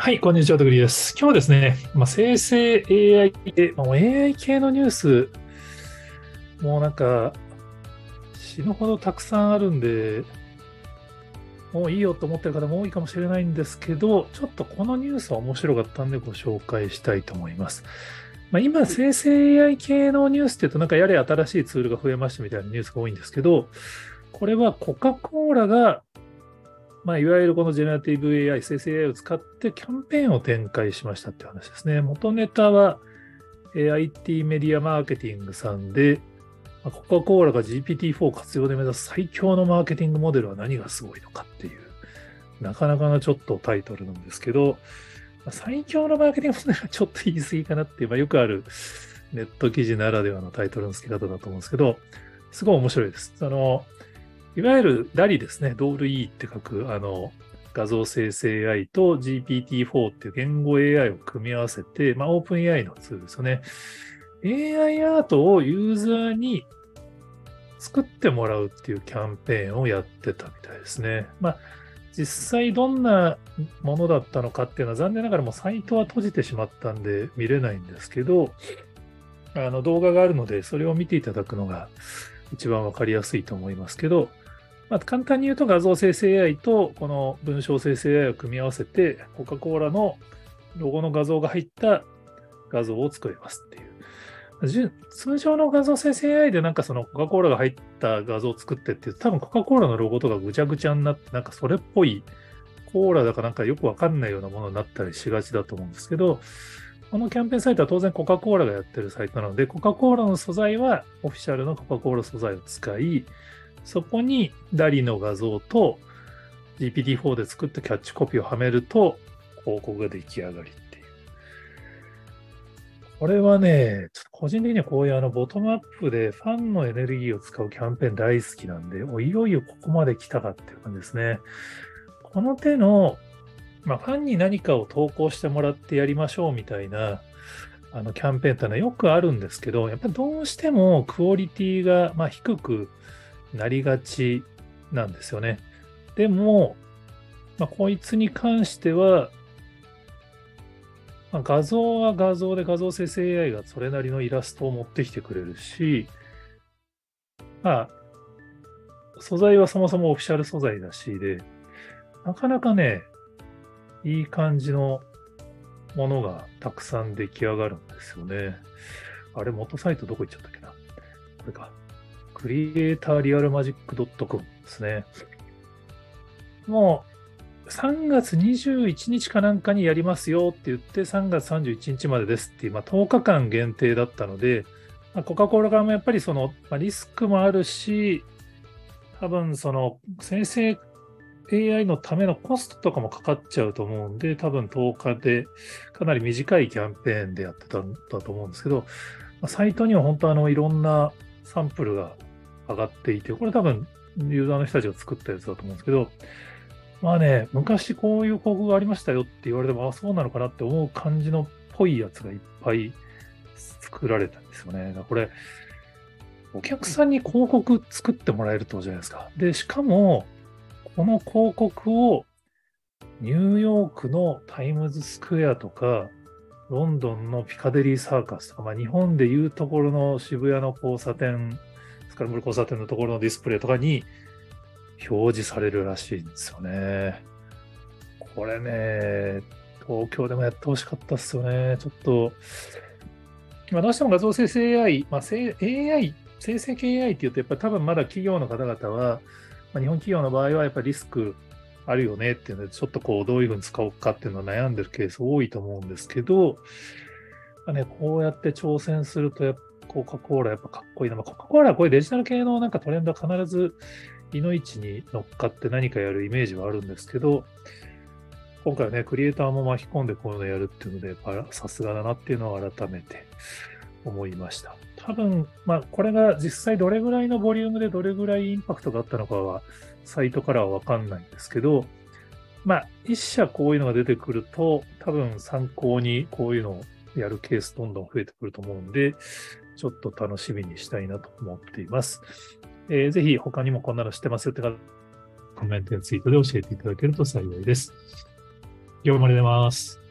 はい、こんにちは、とぐりです。今日はですね、まあ、生成 AI 系、まあ、AI 系のニュース、もうなんか、死ぬほどたくさんあるんで、もういいよと思ってる方も多いかもしれないんですけど、ちょっとこのニュースは面白かったんでご紹介したいと思います。まあ、今、生成 AI 系のニュースって言うと、なんかやれ新しいツールが増えましたみたいなニュースが多いんですけど、これはコカ・コーラがまあ、いわゆるこのジェネラティブ AI、生成 AI を使ってキャンペーンを展開しましたって話ですね。元ネタは IT メディアマーケティングさんでま、コカ・コーラが GPT-4 活用で目指す最強のマーケティングモデルは何がすごいのかっていう、なかなかなちょっとタイトルなんですけど、最強のマーケティングモデルはちょっと言い過ぎかなっていう、まあ、よくあるネット記事ならではのタイトルの付け方だと思うんですけど、すごい面白いです。あの、いわゆる DALI ですね、ドール E って書く、あの、画像生成 AI と GPT-4 っていう言語 AI を組み合わせて、まあ、オープン AI のツールですよね。AI アートをユーザーに作ってもらうっていうキャンペーンをやってたみたいですね。まあ、実際どんなものだったのかっていうのは残念ながらもうサイトは閉じてしまったんで見れないんですけど、あの動画があるのでそれを見ていただくのが一番わかりやすいと思いますけど、まあ、簡単に言うと画像生成 AI とこの文章生成 AI を組み合わせて、コカ・コーラのロゴの画像が入った画像を作れますっていう。通常の画像生成 AI でなんかそのコカ・コーラが入った画像を作ってっていう多分コカ・コーラのロゴとかぐちゃぐちゃになってなんかそれっぽいコーラだかなんかよくわかんないようなものになったりしがちだと思うんですけど、このキャンペーンサイトは当然コカ・コーラがやってるサイトなので、コカ・コーラの素材はオフィシャルのコカ・コーラ素材を使い、そこにダリの画像と GPT-4 で作ったキャッチコピーをはめると広告が出来上がりっていう。これはね、ちょっと個人的にはこういうあのボトムアップでファンのエネルギーを使うキャンペーン大好きなんで、いよいよここまで来たかっていう感じですね。この手の、まあ、ファンに何かを投稿してもらってやりましょうみたいなあのキャンペーンってのはよくあるんですけど、やっぱりどうしてもクオリティがま低くなりがちなんですよね。でも、まあ、こいつに関しては、まあ、画像は画像で画像生成 AI がそれなりのイラストを持ってきてくれるし、まあ、素材はそもそもオフィシャル素材だしで、なかなかね、いい感じのものがたくさん出来上がるんですよね。あれ、元サイトどこ行っちゃったっけなこれか。クリエイターリアルマジック .com ですね。もう3月21日かなんかにやりますよって言って、3月31日までですっていう、まあ、10日間限定だったので、まあ、コカ・コーラ側もやっぱりその、まあ、リスクもあるし、多分その先生 AI のためのコストとかもかかっちゃうと思うんで、多分10日でかなり短いキャンペーンでやってたんだと思うんですけど、サイトには本当あのいろんなサンプルが上がっていて、これ多分ユーザーの人たちが作ったやつだと思うんですけど、まあね、昔こういう広告がありましたよって言われても、あ、そうなのかなって思う感じのっぽいやつがいっぱい作られたんですよね。これ、お客さんに広告作ってもらえるとじゃないですか。で、しかも、この広告をニューヨークのタイムズスクエアとか、ロンドンのピカデリーサーカスとか、まあ、日本でいうところの渋谷の交差点スクランブル交差点のところのディスプレイとかに表示されるらしいんですよね。これね、東京でもやってほしかったっすよね。ちょっと、まあ、どうしても画像生成 AI、まあ、AI、生成系 AI っていうと、やっぱり多分まだ企業の方々は、まあ、日本企業の場合はやっぱりリスクあるよねっていうので、ちょっとこう、どういうふうに使おうかっていうのは悩んでるケース多いと思うんですけど、まあね、こうやって挑戦すると、やっぱコカ・コーラやっぱかっこいいな。まあ、コカ・コーラはこういうデジタル系のなんかトレンドは必ずいの一に乗っかって何かやるイメージはあるんですけど、今回はね、クリエイターも巻き込んでこういうのやるっていうので、さすがだなっていうのを改めて思いました。多分、まあ、これが実際どれぐらいのボリュームでどれぐらいインパクトがあったのかは、サイトからはわかんないんですけど、まあ、一社こういうのが出てくると、多分参考にこういうのをやるケースどんどん増えてくると思うんで、ちょっと楽しみにしたいなと思っています。えー、ぜひ他にもこんなの知ってますよって方、コメントやツイートで教えていただけると幸いです。業まで出ます。